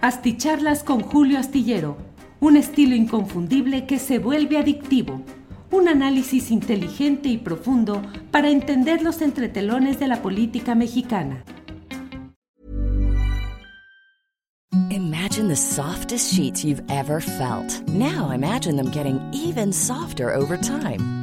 Asticharlas con Julio Astillero, un estilo inconfundible que se vuelve adictivo. Un análisis inteligente y profundo para entender los entretelones de la política mexicana. Imagine the softest sheets you've ever felt. Now imagine them getting even softer over time.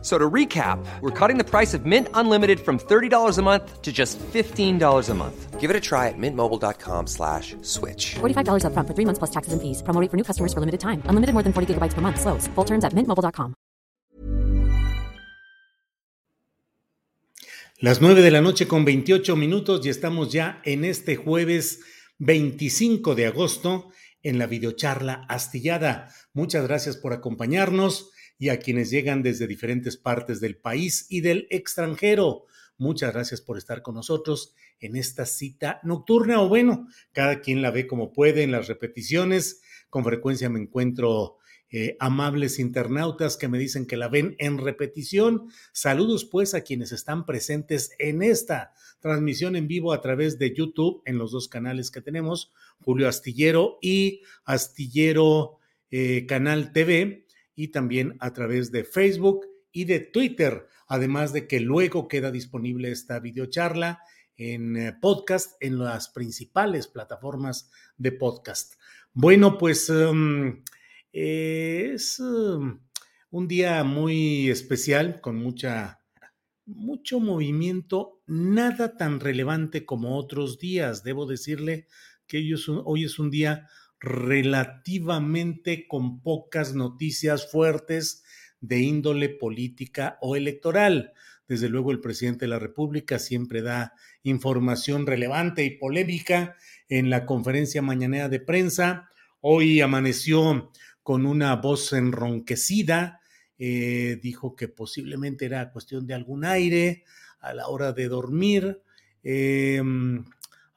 So to recap, we're cutting the price of Mint Unlimited from $30 a month to just $15 a month. Give it a try at mintmobile.com slash switch. $45 up front for three months plus taxes and fees. Promo rate for new customers for limited time. Unlimited more than 40 gigabytes per month. Slows. Full terms at mintmobile.com. Las 9 de la noche con 28 minutos y estamos ya en este jueves 25 de agosto en la videocharla astillada. Muchas gracias por acompañarnos y a quienes llegan desde diferentes partes del país y del extranjero. Muchas gracias por estar con nosotros en esta cita nocturna o bueno, cada quien la ve como puede en las repeticiones. Con frecuencia me encuentro eh, amables internautas que me dicen que la ven en repetición. Saludos pues a quienes están presentes en esta transmisión en vivo a través de YouTube en los dos canales que tenemos, Julio Astillero y Astillero eh, Canal TV y también a través de Facebook y de Twitter, además de que luego queda disponible esta videocharla en eh, podcast en las principales plataformas de podcast. Bueno, pues um, es um, un día muy especial con mucha mucho movimiento, nada tan relevante como otros días. Debo decirle que hoy es un día relativamente con pocas noticias fuertes de índole política o electoral. Desde luego el presidente de la República siempre da información relevante y polémica en la conferencia mañanera de prensa. Hoy amaneció con una voz enronquecida, eh, dijo que posiblemente era cuestión de algún aire a la hora de dormir, em,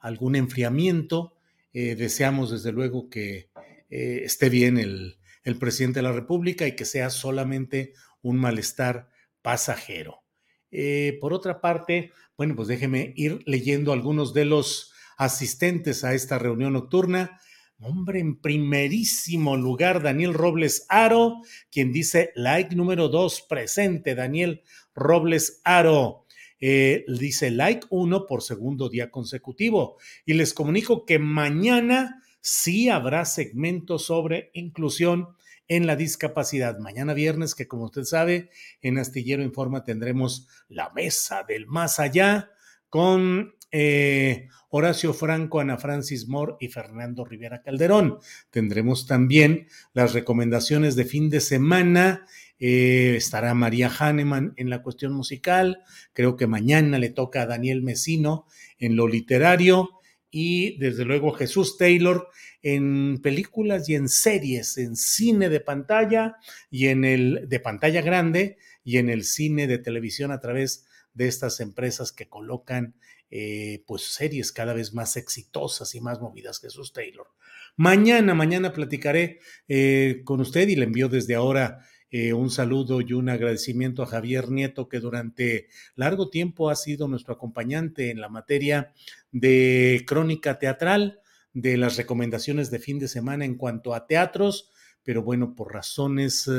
algún enfriamiento, eh, deseamos desde luego que eh, esté bien el, el, presidente de la República y que sea solamente un malestar pasajero. Eh, por otra parte, bueno, pues déjeme ir leyendo algunos de los asistentes a esta reunión nocturna. Hombre, en primerísimo lugar, Daniel Robles Aro, quien dice like número dos, presente, Daniel Robles Aro. Eh, dice like uno por segundo día consecutivo. Y les comunico que mañana sí habrá segmentos sobre inclusión en la discapacidad. Mañana viernes, que como usted sabe, en Astillero Informa tendremos la mesa del más allá con eh, Horacio Franco, Ana Francis Moore y Fernando Rivera Calderón. Tendremos también las recomendaciones de fin de semana eh, estará María Hahnemann en la cuestión musical, creo que mañana le toca a Daniel Mesino en lo literario y desde luego Jesús Taylor en películas y en series, en cine de pantalla y en el de pantalla grande y en el cine de televisión a través de estas empresas que colocan eh, pues series cada vez más exitosas y más movidas. Jesús Taylor. Mañana, mañana platicaré eh, con usted y le envío desde ahora eh, un saludo y un agradecimiento a Javier Nieto, que durante largo tiempo ha sido nuestro acompañante en la materia de crónica teatral, de las recomendaciones de fin de semana en cuanto a teatros, pero bueno, por razones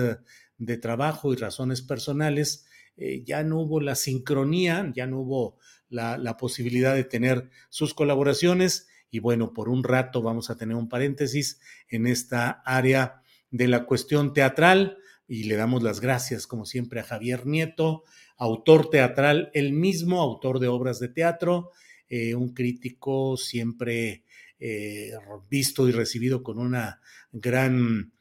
de trabajo y razones personales, ya no hubo la sincronía, ya no hubo la, posibilidad de tener sus colaboraciones y bueno, por un rato vamos a tener un paréntesis en esta área de la cuestión teatral y le damos las gracias, como siempre, a Javier Nieto, autor teatral, el mismo autor de obras de teatro, eh, un crítico siempre visto y recibido con una gran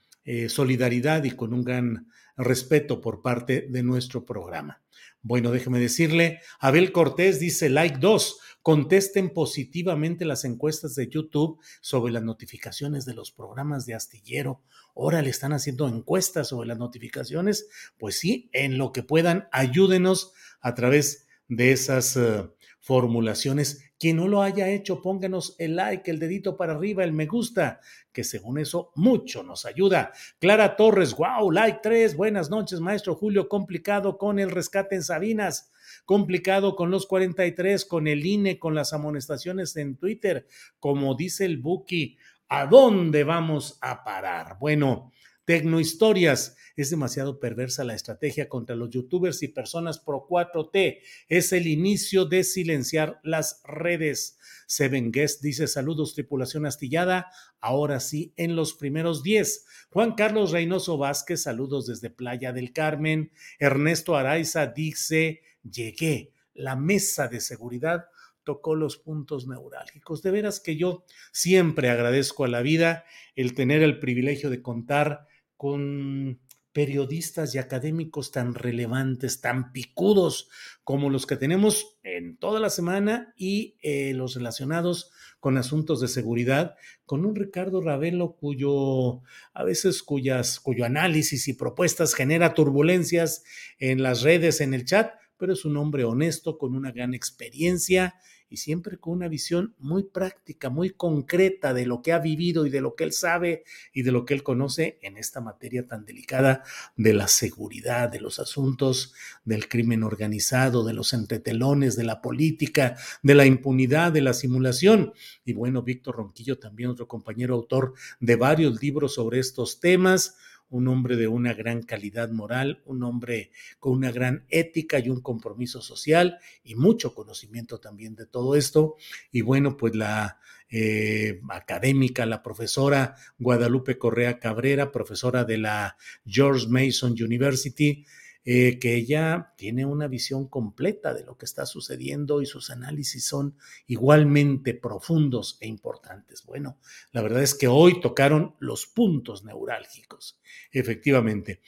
solidaridad y con un gran respeto por parte de nuestro programa. Bueno, déjeme decirle, Abel Cortés dice like 2, contesten positivamente las encuestas de YouTube sobre las notificaciones de los programas de astillero. Ahora le están haciendo encuestas sobre las notificaciones. Pues sí, en lo que puedan, ayúdenos a través de esas uh, formulaciones. Quien no lo haya hecho, pónganos el like, el dedito para arriba, el me gusta, que según eso mucho nos ayuda. Clara Torres, wow, like 3, buenas noches, maestro Julio, complicado con el rescate en Sabinas, complicado con los 43, con el INE, con las amonestaciones en Twitter, como dice el Buki, ¿a dónde vamos a parar? Bueno, Tecnohistorias. Es demasiado perversa la estrategia contra los youtubers y personas pro 4T. Es el inicio de silenciar las redes. Seven Guest dice saludos tripulación astillada. Ahora sí, en los primeros 10. Juan Carlos Reynoso Vázquez, saludos desde Playa del Carmen. Ernesto Araiza dice, llegué. La mesa de seguridad tocó los puntos neurálgicos. De veras que yo siempre agradezco a la vida el tener el privilegio de contar con periodistas y académicos tan relevantes, tan picudos como los que tenemos en toda la semana y eh, los relacionados con asuntos de seguridad, con un Ricardo Ravelo cuyo a veces cuyas cuyo análisis y propuestas genera turbulencias en las redes, en el chat, pero es un hombre honesto con una gran experiencia y siempre con una visión muy práctica, muy concreta de lo que ha vivido y de lo que él sabe y de lo que él conoce en esta materia tan delicada de la seguridad, de los asuntos del crimen organizado, de los entretelones, de la política, de la impunidad, de la simulación. Y bueno, Víctor Ronquillo, también otro compañero autor de varios libros sobre estos temas un hombre de una gran calidad moral, un hombre con una gran ética y un compromiso social y mucho conocimiento también de todo esto. Y bueno, pues la eh, académica, la profesora Guadalupe Correa Cabrera, profesora de la George Mason University, eh, que ella tiene una visión completa de lo que está sucediendo y sus análisis son igualmente profundos e importantes. Bueno, la verdad es que hoy tocaron los puntos neurálgicos, efectivamente.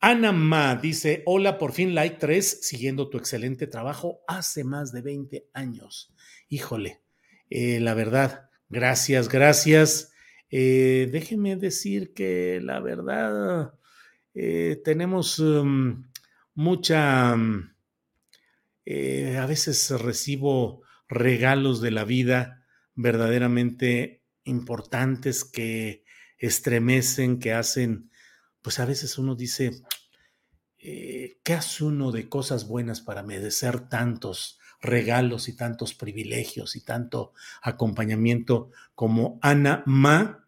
Ana Ma dice, hola, por fin like 3, siguiendo tu excelente trabajo hace más de 20 años. Híjole, eh, la verdad, gracias, gracias. Eh, déjeme decir que la verdad, eh, tenemos um, mucha, um, eh, a veces recibo regalos de la vida verdaderamente importantes que estremecen, que hacen, pues a veces uno dice, eh, ¿qué hace uno de cosas buenas para merecer tantos regalos y tantos privilegios y tanto acompañamiento como Ana Ma?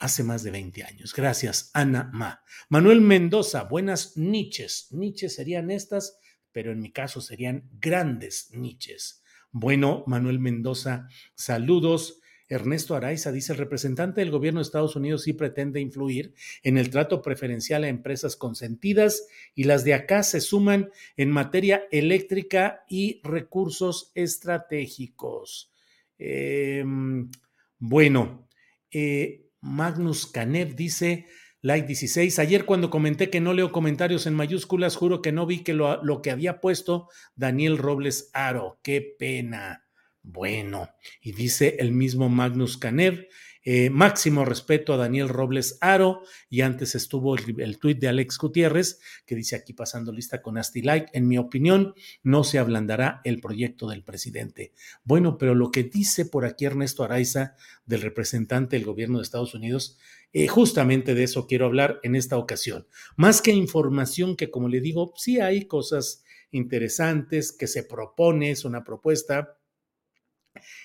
Hace más de 20 años. Gracias, Ana Ma. Manuel Mendoza, buenas niches. Niches serían estas, pero en mi caso serían grandes niches. Bueno, Manuel Mendoza, saludos. Ernesto Araiza dice, el representante del gobierno de Estados Unidos sí pretende influir en el trato preferencial a empresas consentidas y las de acá se suman en materia eléctrica y recursos estratégicos. Em, bueno, eh, Magnus Canev dice, like 16, ayer cuando comenté que no leo comentarios en mayúsculas, juro que no vi que lo, lo que había puesto Daniel Robles Aro. Qué pena. Bueno, y dice el mismo Magnus Canev, eh, máximo respeto a Daniel Robles Aro y antes estuvo el, tuit de Alex Gutiérrez que dice aquí pasando lista con Asti Like. En mi opinión, no se ablandará el proyecto del presidente. Bueno, pero lo que dice por aquí Ernesto Araiza, del representante del gobierno de Estados Unidos, eh, justamente de eso quiero hablar en esta ocasión. Más que información que, como le digo, sí hay cosas interesantes que se propone, es una propuesta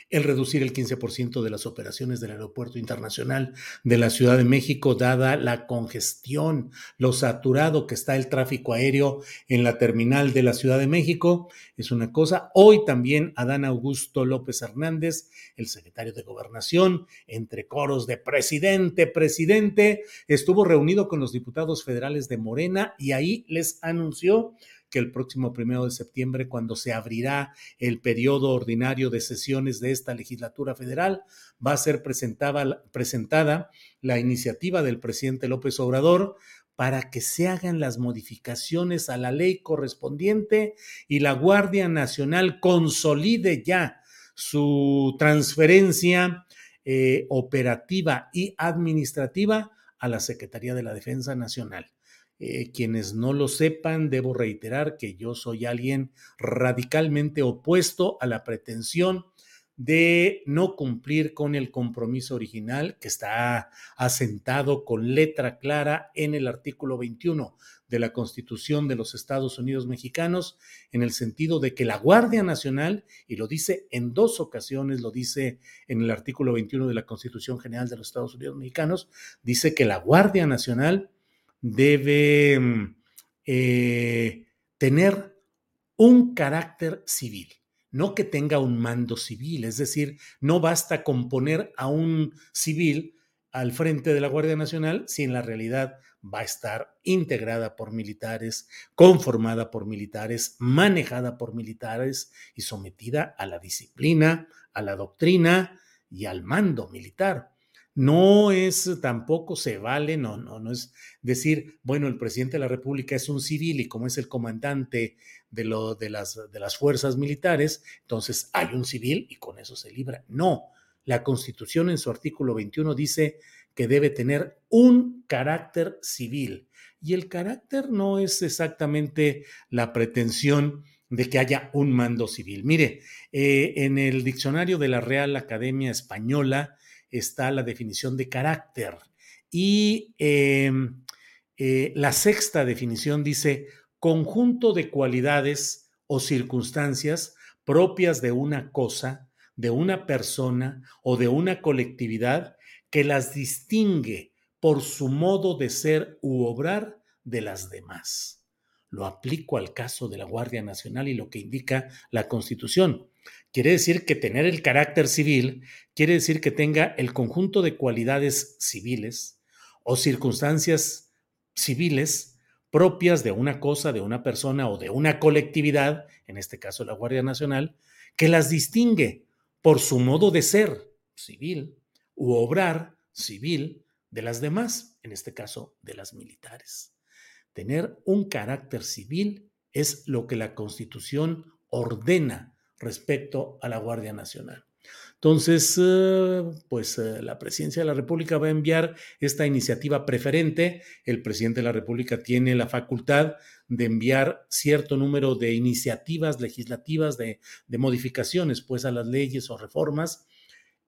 el reducir el 15% de las operaciones del Aeropuerto Internacional de la Ciudad de México, dada la congestión, lo saturado que está el tráfico aéreo en la terminal de la Ciudad de México, es una cosa. Hoy también Adán Augusto López Hernández, el secretario de Gobernación, entre coros de presidente, presidente, estuvo reunido con los diputados federales de Morena y ahí les anunció que el próximo primero de septiembre, cuando se abrirá el periodo ordinario de sesiones de esta legislatura federal, va a ser presentada, presentada la iniciativa del presidente López Obrador para que se hagan las modificaciones a la ley correspondiente y la Guardia Nacional consolide ya su transferencia eh, operativa y administrativa a la Secretaría de la Defensa Nacional. Eh, quienes no lo sepan, debo reiterar que yo soy alguien radicalmente opuesto a la pretensión de no cumplir con el compromiso original que está asentado con letra clara en el artículo 21 de la Constitución de los Estados Unidos mexicanos, en el sentido de que la Guardia Nacional, y lo dice en dos ocasiones, lo dice en el artículo 21 de la Constitución General de los Estados Unidos mexicanos, dice que la Guardia Nacional debe mm, eh, tener un carácter civil no que tenga un mando civil, es decir, no basta con poner a un civil al frente de la Guardia Nacional si en la realidad va a estar integrada por militares, conformada por militares, manejada por militares y sometida a la disciplina, a la doctrina y al mando militar. No es tampoco se vale, no, no, no es decir, bueno, el presidente de la República es un civil y como es el comandante de, lo, de, las, de las fuerzas militares, entonces hay un civil y con eso se libra. No, la Constitución en su artículo 21 dice que debe tener un carácter civil y el carácter no es exactamente la pretensión de que haya un mando civil. Mire, eh, en el diccionario de la Real Academia Española, está la definición de carácter. Y em, eh, la sexta definición dice conjunto de cualidades o circunstancias propias de una cosa, de una persona o de una colectividad que las distingue por su modo de ser u obrar de las demás. Lo aplico al caso de la Guardia Nacional y lo que indica la Constitución. Quiere decir que tener el carácter civil quiere decir que tenga el conjunto de cualidades civiles o circunstancias civiles propias de una cosa, de una persona o de una colectividad, en este caso la Guardia Nacional, que las distingue por su modo de ser civil u obrar civil de las demás, en este caso de las militares. Tener un carácter civil es lo que la Constitución ordena respecto a la Guardia Nacional. Entonces, eh, pues eh, la presidencia de la República va a enviar esta iniciativa preferente. El presidente de la República tiene la facultad de enviar cierto número de iniciativas legislativas, de, modificaciones pues a las leyes o reformas,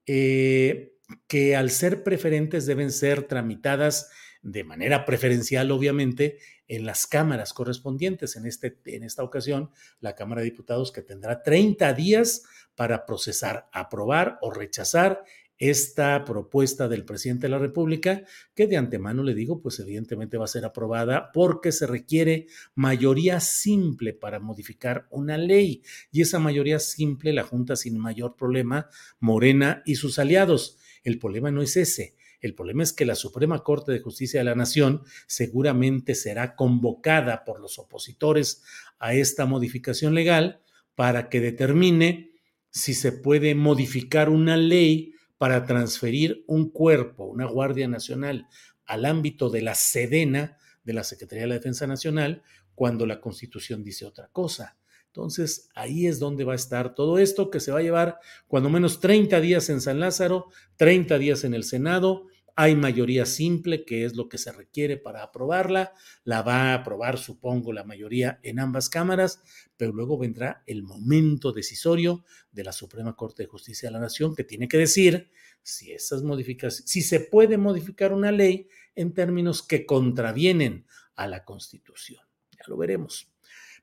eh, que al ser preferentes deben ser tramitadas de manera preferencial, obviamente, en las cámaras correspondientes. En, este, en esta ocasión, la Cámara de Diputados que tendrá 30 días para procesar, aprobar o rechazar esta propuesta del presidente de la República, que de antemano le digo, pues evidentemente va a ser aprobada porque se requiere mayoría simple para modificar una ley. Y esa mayoría simple la Junta sin mayor problema, Morena y sus aliados. El problema no es ese. El problema es que la Suprema Corte de Justicia de la Nación seguramente será convocada por los opositores a esta modificación legal para que determine si se puede modificar una ley para transferir un cuerpo, una Guardia Nacional, al ámbito de la Sedena de la Secretaría de la Defensa Nacional cuando la Constitución dice otra cosa. Entonces, ahí es donde va a estar todo esto que se va a llevar cuando menos 30 días en San Lázaro, 30 días en el Senado hay mayoría simple, que es lo que se requiere para aprobarla. La va a aprobar, supongo, la mayoría en ambas cámaras, pero luego vendrá el momento decisorio de la Suprema Corte de Justicia de la Nación, que tiene que decir si esas modificaciones, si se puede modificar una ley en términos que contravienen a la Constitución. Ya lo veremos.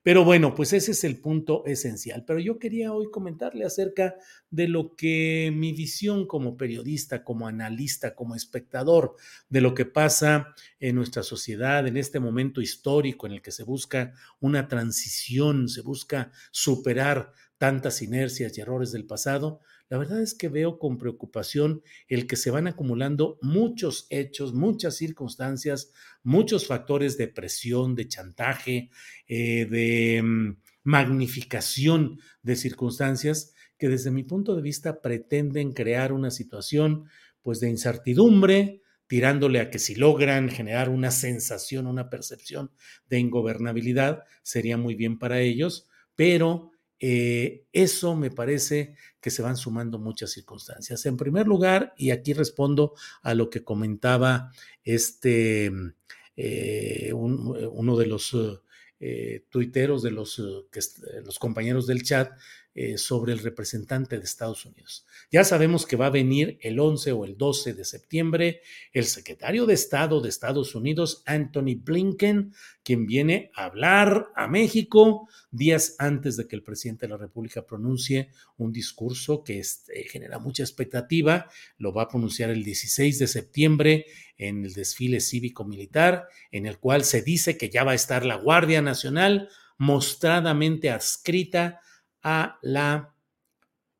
Pero bueno, pues ese es el punto esencial. Pero yo quería hoy comentarle acerca de lo que mi visión como periodista, como analista, como espectador de lo que pasa en nuestra sociedad en este momento histórico en el que se busca una transición, se busca superar tantas inercias y errores del pasado, La verdad es que veo con preocupación el que se van acumulando muchos hechos, muchas circunstancias, muchos factores de presión, de chantaje, eh, de mm, magnificación de circunstancias que desde mi punto de vista pretenden crear una situación pues de incertidumbre, tirándole a que si logran generar una sensación, una percepción de ingobernabilidad, sería muy bien para ellos, pero eh, eso me parece que se van sumando muchas circunstancias. En primer lugar, y aquí respondo a lo que comentaba este, eh, uno de los eh, tuiteros, de los, los compañeros del chat, eh, sobre el representante de Estados Unidos. Ya sabemos que va a venir el 11 o el 12 de septiembre el secretario de Estado de Estados Unidos, Anthony Blinken, quien viene a hablar a México días antes de que el presidente de la República pronuncie un discurso que este, genera mucha expectativa. Lo va a pronunciar el 16 de septiembre en el desfile cívico-militar, en el cual se dice que ya va a estar la Guardia Nacional mostradamente adscrita a la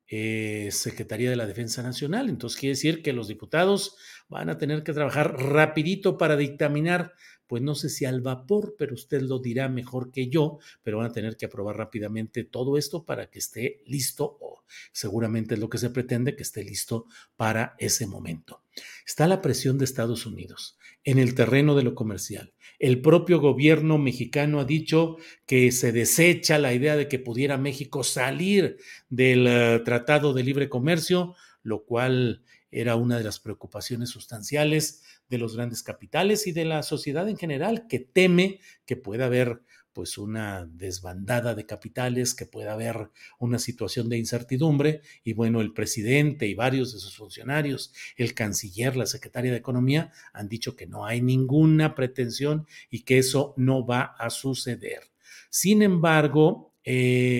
eh, Secretaría de la Defensa Nacional. Entonces quiere decir que los diputados van a tener que trabajar rapidito para dictaminar, pues no sé si al vapor, pero usted lo dirá mejor que yo, pero van a tener que aprobar rápidamente todo esto para que esté listo o seguramente es lo que se pretende, que esté listo para ese momento. Está la presión de Estados Unidos en el terreno de lo comercial. El propio gobierno mexicano ha dicho que se desecha la idea de que pudiera México salir del eh, Tratado de Libre Comercio, lo cual era una de las preocupaciones sustanciales de los grandes capitales y de la sociedad en general, que teme que pueda haber pues una desbandada de capitales, que pueda haber una situación de incertidumbre y bueno, el presidente y varios de sus funcionarios, el canciller, la secretaria de Economía han dicho que no hay ninguna pretensión y que eso no va a suceder. Sin embargo, eh,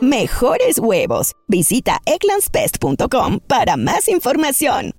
mejores huevos. Visita eclanspest.com para más información.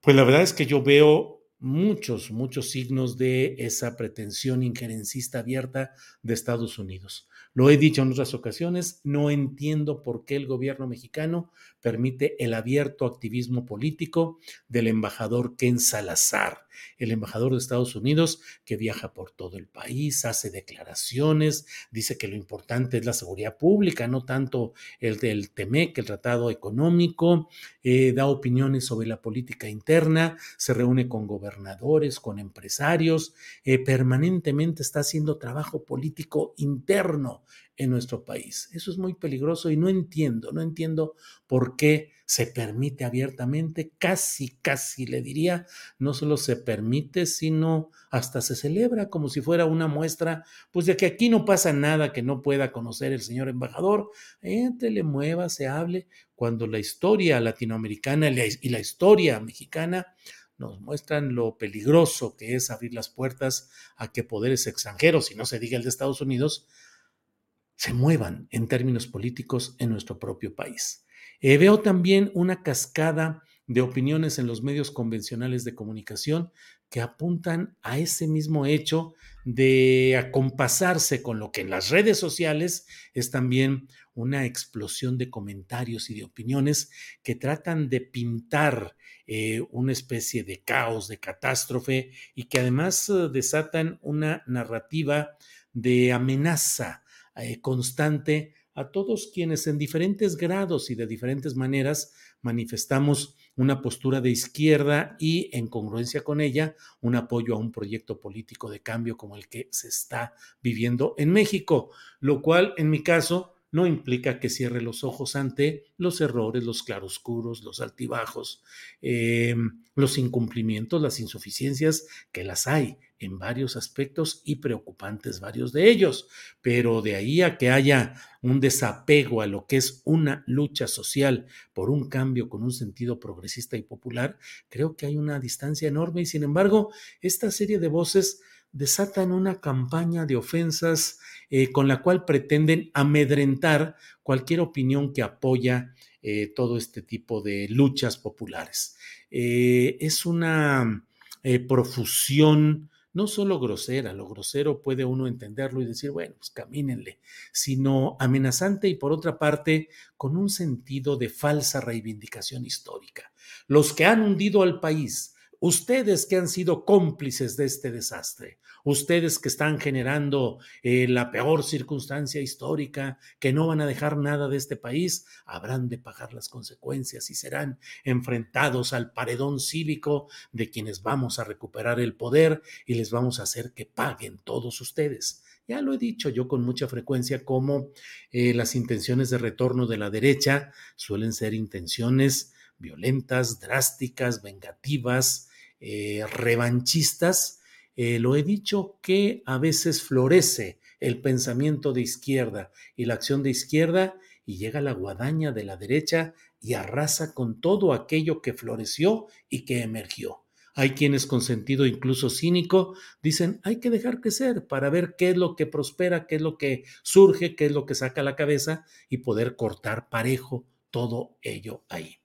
Pues la verdad es que yo veo muchos, muchos signos de esa pretensión injerencista abierta de Estados Unidos. Lo he dicho en otras ocasiones, no entiendo por qué el gobierno mexicano permite el abierto activismo político del embajador Ken Salazar, el embajador de Estados Unidos que viaja por todo el país, hace declaraciones, dice que lo importante es la seguridad pública, no tanto el del TEMEC, el Tratado Económico, eh, da opiniones sobre la política interna, se reúne con gobernadores, con empresarios, eh, permanentemente está haciendo trabajo político interno en nuestro país. Eso es muy peligroso y no entiendo, no entiendo por qué se permite abiertamente, casi, casi le diría, no solo se permite, sino hasta se celebra como si fuera una muestra, pues de que aquí no pasa nada que no pueda conocer el señor embajador, entre, le mueva, se hable, cuando la historia latinoamericana y la historia mexicana nos muestran lo peligroso que es abrir las puertas a que poderes extranjeros, y no se diga el de Estados Unidos, se muevan en términos políticos en nuestro propio país. Eh, veo también una cascada de opiniones en los medios convencionales de comunicación que apuntan a ese mismo hecho de acompasarse con lo que en las redes sociales es también una explosión de comentarios y de opiniones que tratan de pintar eh, una especie de caos, de catástrofe y que además eh, desatan una narrativa de amenaza eh, constante a todos quienes en diferentes grados y de diferentes maneras manifestamos una postura de izquierda y en congruencia con ella un apoyo a un proyecto político de cambio como el que se está viviendo en México, lo cual en mi caso no implica que cierre los ojos ante los errores, los claroscuros, los altibajos, eh, los incumplimientos, las insuficiencias, que las hay en varios aspectos y preocupantes varios de ellos. Pero de ahí a que haya un desapego a lo que es una lucha social por un cambio con un sentido progresista y popular, creo que hay una distancia enorme y sin embargo, esta serie de voces desatan una campaña de ofensas eh, con la cual pretenden amedrentar cualquier opinión que apoya eh, todo este tipo de luchas populares. Eh, es una profusión no solo grosera, lo grosero puede uno entenderlo y decir, bueno, pues camínenle, sino amenazante y por otra parte con un sentido de falsa reivindicación histórica. Los que han hundido al país, ustedes que han sido cómplices de este desastre, ustedes que están generando eh, la peor circunstancia histórica, que no van a dejar nada de este país, habrán de pagar las consecuencias y serán enfrentados al paredón cívico de quienes vamos a recuperar el poder y les vamos a hacer que paguen todos ustedes. Ya lo he dicho yo con mucha frecuencia como eh, las intenciones de retorno de la derecha suelen ser intenciones violentas, drásticas, vengativas, eh, revanchistas, eh, lo he dicho que a veces florece el pensamiento de izquierda y la acción de izquierda y llega la guadaña de la derecha y arrasa con todo aquello que floreció y que emergió. Hay quienes con sentido incluso cínico dicen hay que dejar crecer para ver qué es lo que prospera, qué es lo que surge, qué es lo que saca la cabeza y poder cortar parejo todo ello ahí.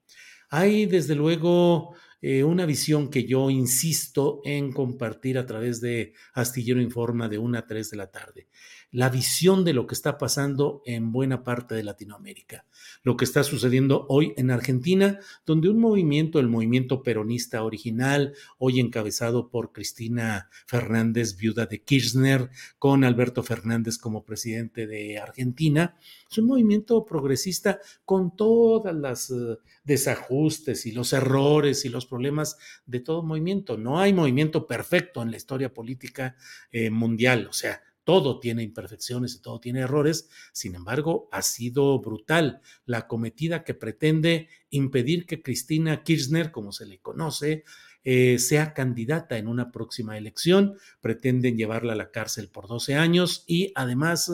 Hay desde luego eh, una visión que yo insisto en compartir a través de Astillero Informa de 1 a 3 de la tarde la visión de lo que está pasando en buena parte de Latinoamérica, lo que está sucediendo hoy en Argentina, donde un movimiento, el movimiento peronista original, hoy encabezado por Cristina Fernández, viuda de Kirchner, con Alberto Fernández como presidente de Argentina, es un movimiento progresista con todas las eh, desajustes y los errores y los problemas de todo movimiento. No hay movimiento perfecto en la historia política eh, mundial, o sea, todo tiene imperfecciones y todo tiene errores, sin embargo, ha sido brutal la cometida que pretende impedir que Cristina Kirchner, como se le conoce, eh, sea candidata en una próxima elección. Pretenden llevarla a la cárcel por 12 años y además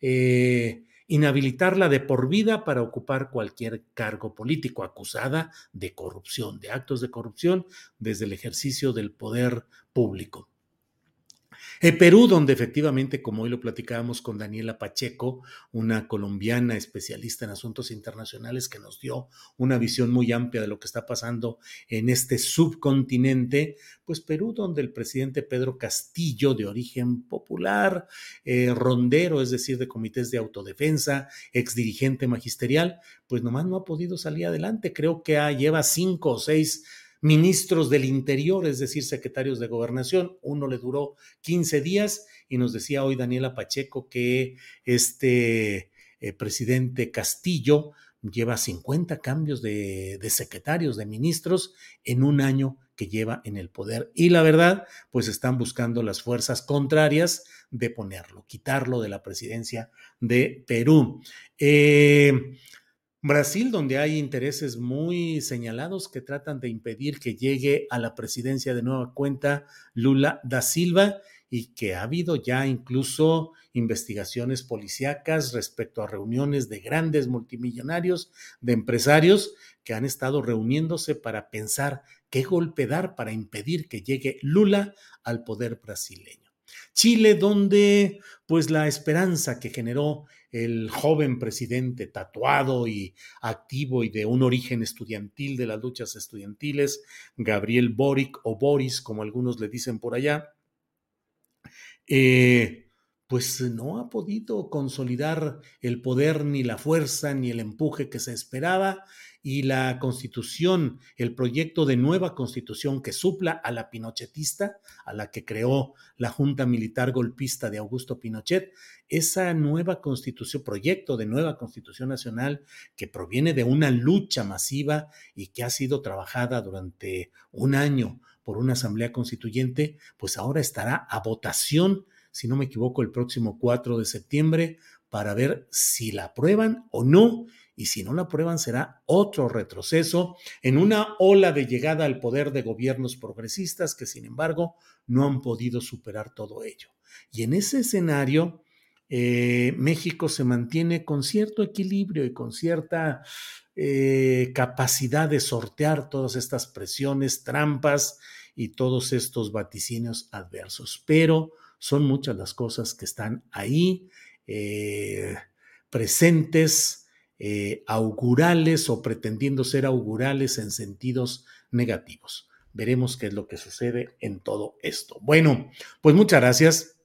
eh, inhabilitarla de por vida para ocupar cualquier cargo político acusada de corrupción, de actos de corrupción desde el ejercicio del poder público. Eh, Perú, donde efectivamente, como hoy lo platicábamos con Daniela Pacheco, una colombiana especialista en asuntos internacionales que nos dio una visión muy amplia de lo que está pasando en este subcontinente, pues Perú, donde el presidente Pedro Castillo, de origen popular, eh, rondero, es decir, de comités de autodefensa, exdirigente magisterial, pues nomás no ha podido salir adelante. Creo que lleva cinco o seis ministros del Interior, es decir, secretarios de gobernación. Uno le duró 15 días y nos decía hoy Daniela Pacheco que este eh, presidente Castillo lleva 50 cambios de, de, secretarios, de ministros en un año que lleva en el poder. Y la verdad, pues están buscando las fuerzas contrarias de ponerlo, quitarlo de la presidencia de Perú. Eh, Brasil, donde hay intereses muy señalados que tratan de impedir que llegue a la presidencia de nueva cuenta Lula da Silva y que ha habido ya incluso investigaciones policíacas respecto a reuniones de grandes multimillonarios, de empresarios que han estado reuniéndose para pensar qué golpe dar para impedir que llegue Lula al poder brasileño. Chile, donde pues la esperanza que generó el joven presidente tatuado y activo y de un origen estudiantil de las luchas estudiantiles, Gabriel Boric o Boris, como algunos le dicen por allá, eh, pues no ha podido consolidar el poder ni la fuerza ni el empuje que se esperaba y la constitución, el proyecto de nueva constitución que supla a la pinochetista, a la que creó la Junta Militar Golpista de Augusto Pinochet, esa nueva constitución, proyecto de nueva constitución nacional que proviene de una lucha masiva y que ha sido trabajada durante un año por una asamblea constituyente, pues ahora estará a votación, si no me equivoco, el próximo 4 de septiembre para ver si la aprueban o no y si no la aprueban será otro retroceso en una ola de llegada al poder de gobiernos progresistas que sin embargo no han podido superar todo ello. Y en ese escenario, eh, México se mantiene con cierto equilibrio y con cierta eh, capacidad de sortear todas estas presiones, trampas y todos estos vaticinios adversos. Pero son muchas las cosas que están ahí eh, presentes eh, augurales o pretendiendo ser augurales en sentidos negativos. Veremos qué es lo que sucede en todo esto. Bueno, pues muchas gracias.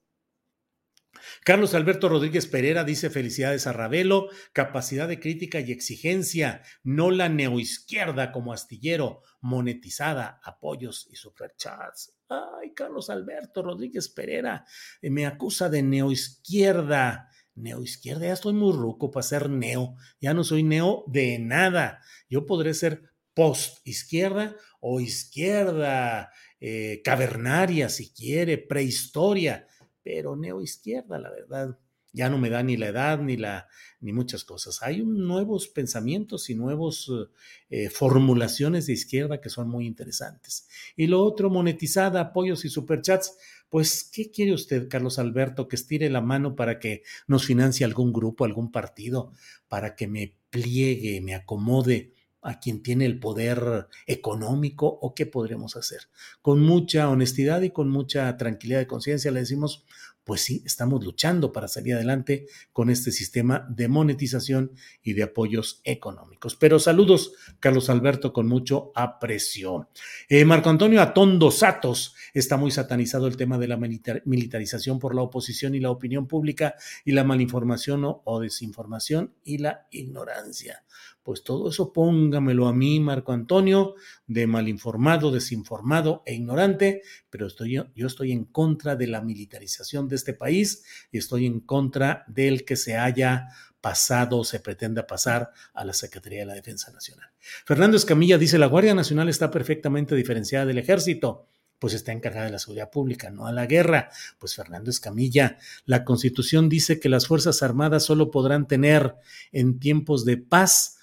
Carlos Alberto Rodríguez Pereira dice felicidades a Ravelo, capacidad de crítica y exigencia, no la neoizquierda como astillero, monetizada, apoyos y superchats. Ay, Carlos Alberto Rodríguez Pereira eh, me acusa de neoizquierda neoizquierda, ya estoy muy ruco para ser neo, ya no soy neo de nada. Yo podré ser post izquierda o izquierda eh, cavernaria si quiere, prehistoria, pero neoizquierda, la verdad, ya no me da ni la edad ni la ni muchas cosas. Hay nuevos pensamientos y nuevas eh, formulaciones de izquierda que son muy interesantes. Y lo otro, monetizada, apoyos y superchats pues, ¿qué quiere usted, Carlos Alberto? Que estire la mano para que nos financie algún grupo, algún partido, para que me pliegue, me acomode a quien tiene el poder económico o qué podremos hacer. Con mucha honestidad y con mucha tranquilidad de conciencia le decimos, pues sí, estamos luchando para salir adelante con este sistema de monetización y de apoyos económicos. Pero saludos, Carlos Alberto, con mucho aprecio. Eh, Marco Antonio Atondo Satos, está muy satanizado el tema de la militarización por la oposición y la opinión pública y la malinformación o desinformación y la ignorancia pues todo eso póngamelo a mí, Marco Antonio, de malinformado, desinformado e ignorante, pero estoy, yo estoy en contra de la militarización de este país y estoy en contra del que se haya pasado o se pretenda pasar a la Secretaría de la Defensa Nacional. Fernando Escamilla dice, la Guardia Nacional está perfectamente diferenciada del ejército pues está encargada de la seguridad pública, no a la guerra. Pues Fernando Escamilla, la Constitución dice que las Fuerzas Armadas solo podrán tener en tiempos de paz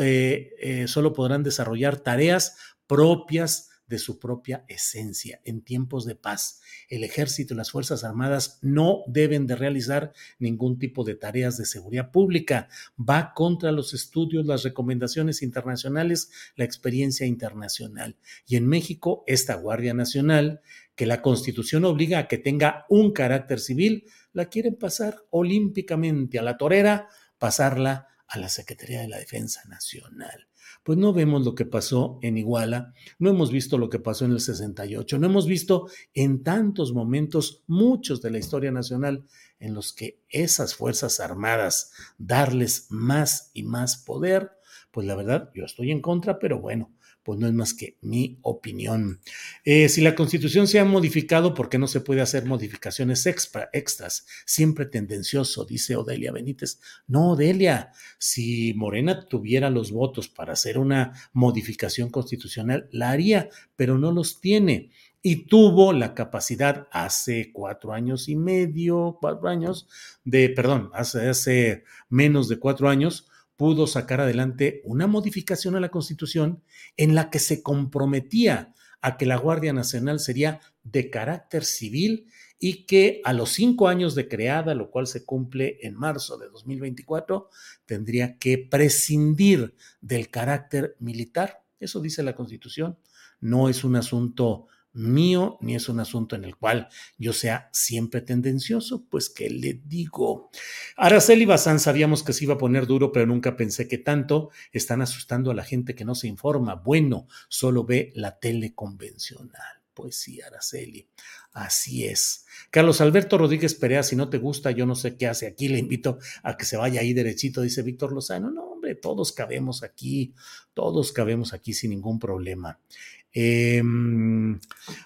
eh, eh, solo podrán desarrollar tareas propias de su propia esencia en tiempos de paz. El ejército y las Fuerzas Armadas no deben de realizar ningún tipo de tareas de seguridad pública. Va contra los estudios, las recomendaciones internacionales, la experiencia internacional. Y en México, esta Guardia Nacional, que la Constitución obliga a que tenga un carácter civil, la quieren pasar olímpicamente a la torera, pasarla a la Secretaría de la Defensa Nacional. Pues no vemos lo que pasó en Iguala, no hemos visto lo que pasó en el 68, no hemos visto en tantos momentos, muchos de la historia nacional, en los que esas Fuerzas Armadas, darles más y más poder, pues la verdad, yo estoy en contra, pero bueno, pues no es más que mi opinión. Eh, si la constitución se ha modificado, ¿por qué no se puede hacer modificaciones extras? Siempre tendencioso, dice Odelia Benítez. No, Odelia, si Morena tuviera los votos para hacer una modificación constitucional, la haría, pero no los tiene. Y tuvo la capacidad hace cuatro años y medio, cuatro años, de, perdón, hace menos de cuatro años, pudo sacar adelante una modificación a la Constitución en la que se comprometía a que la Guardia Nacional sería de carácter civil y que a los cinco años de creada, lo cual se cumple en marzo de 2024, tendría que prescindir del carácter militar. Eso dice la Constitución. No es un asunto mío, ni es un asunto en el cual yo sea siempre tendencioso, pues que le digo. Araceli Bazán sabíamos que se iba a poner duro, pero nunca pensé que tanto están asustando a la gente que no se informa. Bueno, solo ve la tele convencional. Pues sí, Araceli, así es. Carlos Alberto Rodríguez Perea, si no te gusta, yo no sé qué hace aquí, le invito a que se vaya ahí derechito, dice Víctor Lozano. No, hombre, todos cabemos aquí, todos cabemos aquí sin ningún problema. Em,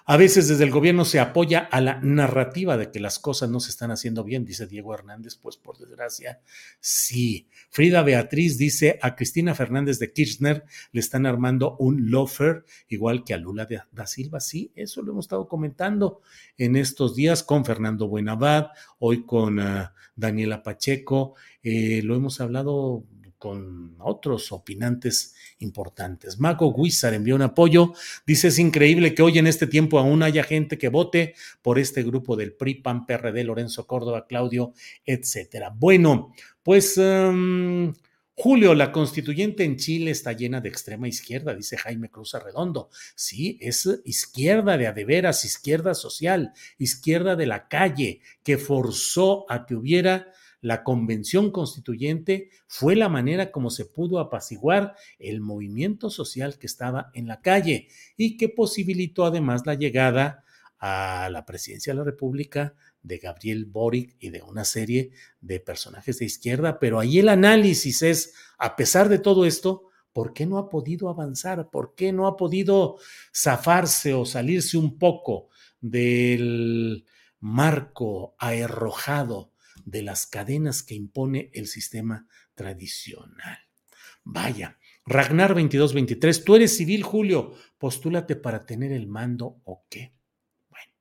a veces desde el gobierno se apoya a la narrativa de que las cosas no se están haciendo bien, dice Diego Hernández, pues por desgracia, sí. Frida Beatriz dice a Cristina Fernández de Kirchner le están armando un lofer, igual que a Lula de da Silva, sí, eso lo hemos estado comentando en estos días con Fernando Buenavad, hoy con ah, Daniela Pacheco, eh, lo hemos hablado con otros opinantes importantes. Mago Guizar envió un apoyo. Dice: Es increíble que hoy en este tiempo aún haya gente que vote por este grupo del PRI, PAN, PRD, Lorenzo Córdoba, Claudio, etcétera. Bueno, pues. Um, Julio, la constituyente en Chile está llena de extrema izquierda, dice Jaime Cruz Arredondo. Sí, es izquierda de adeveras, izquierda social, izquierda de la calle, que forzó a que hubiera la convención constituyente fue la manera como se pudo apaciguar el movimiento social que estaba en la calle y que posibilitó además la llegada a la presidencia de la República de Gabriel Boric y de una serie de personajes de izquierda, pero ahí el análisis es, a pesar de todo esto, ¿por qué no ha podido avanzar? ¿Por qué no ha podido zafarse o salirse un poco del marco aerrojado de las cadenas que impone el sistema tradicional. Vaya, Ragnar 2223, tú eres civil, Julio, postúlate para tener el mando o qué. Bueno,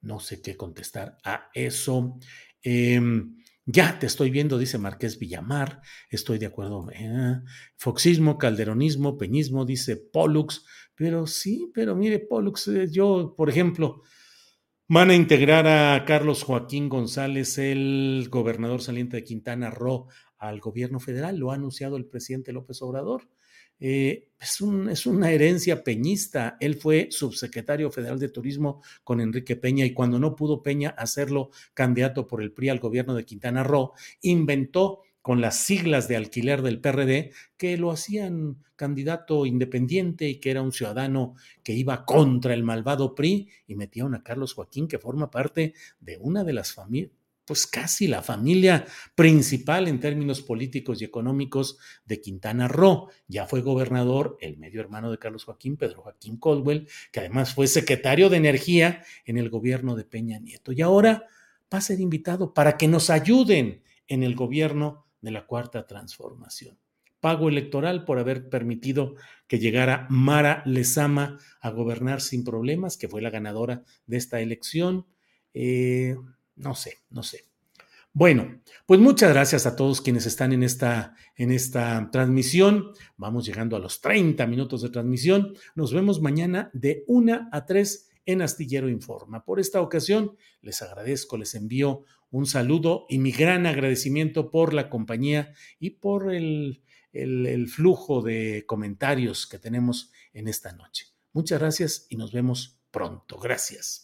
no sé qué contestar a eso. Em, ya te estoy viendo, dice Marqués Villamar, estoy de acuerdo. Eh, foxismo, calderonismo, peñismo, dice Pollux, pero sí, pero mire, Pollux, eh, yo, por ejemplo, Van a integrar a Carlos Joaquín González, el gobernador saliente de Quintana Roo, al gobierno federal. Lo ha anunciado el presidente López Obrador. Eh, es, es, una herencia peñista. Él fue subsecretario federal de turismo con Enrique Peña y cuando no pudo Peña hacerlo candidato por el PRI al gobierno de Quintana Roo, inventó con las siglas de alquiler del PRD, que lo hacían candidato independiente y que era un ciudadano que iba contra el malvado PRI y metieron a Carlos Joaquín, que forma parte de una de las familias, pues casi la familia principal en términos políticos y económicos de Quintana Roo. Ya fue gobernador el medio hermano de Carlos Joaquín, Pedro Joaquín Caldwell, que además fue secretario de Energía en el gobierno de Peña Nieto. Y ahora va a ser invitado para que nos ayuden en el gobierno de la cuarta transformación. Pago electoral por haber permitido que llegara Mara Lezama a gobernar sin problemas, que fue la ganadora de esta elección. Eh, no sé, no sé. Bueno, pues muchas gracias a todos quienes están en esta, en esta transmisión. Vamos llegando a los 30 minutos de transmisión. Nos vemos mañana de 1 a 3 en Astillero Informa. Por esta ocasión, les agradezco, les envío un saludo y mi gran agradecimiento por la compañía y por el, flujo de comentarios que tenemos en esta noche. Muchas gracias y nos vemos pronto. Gracias.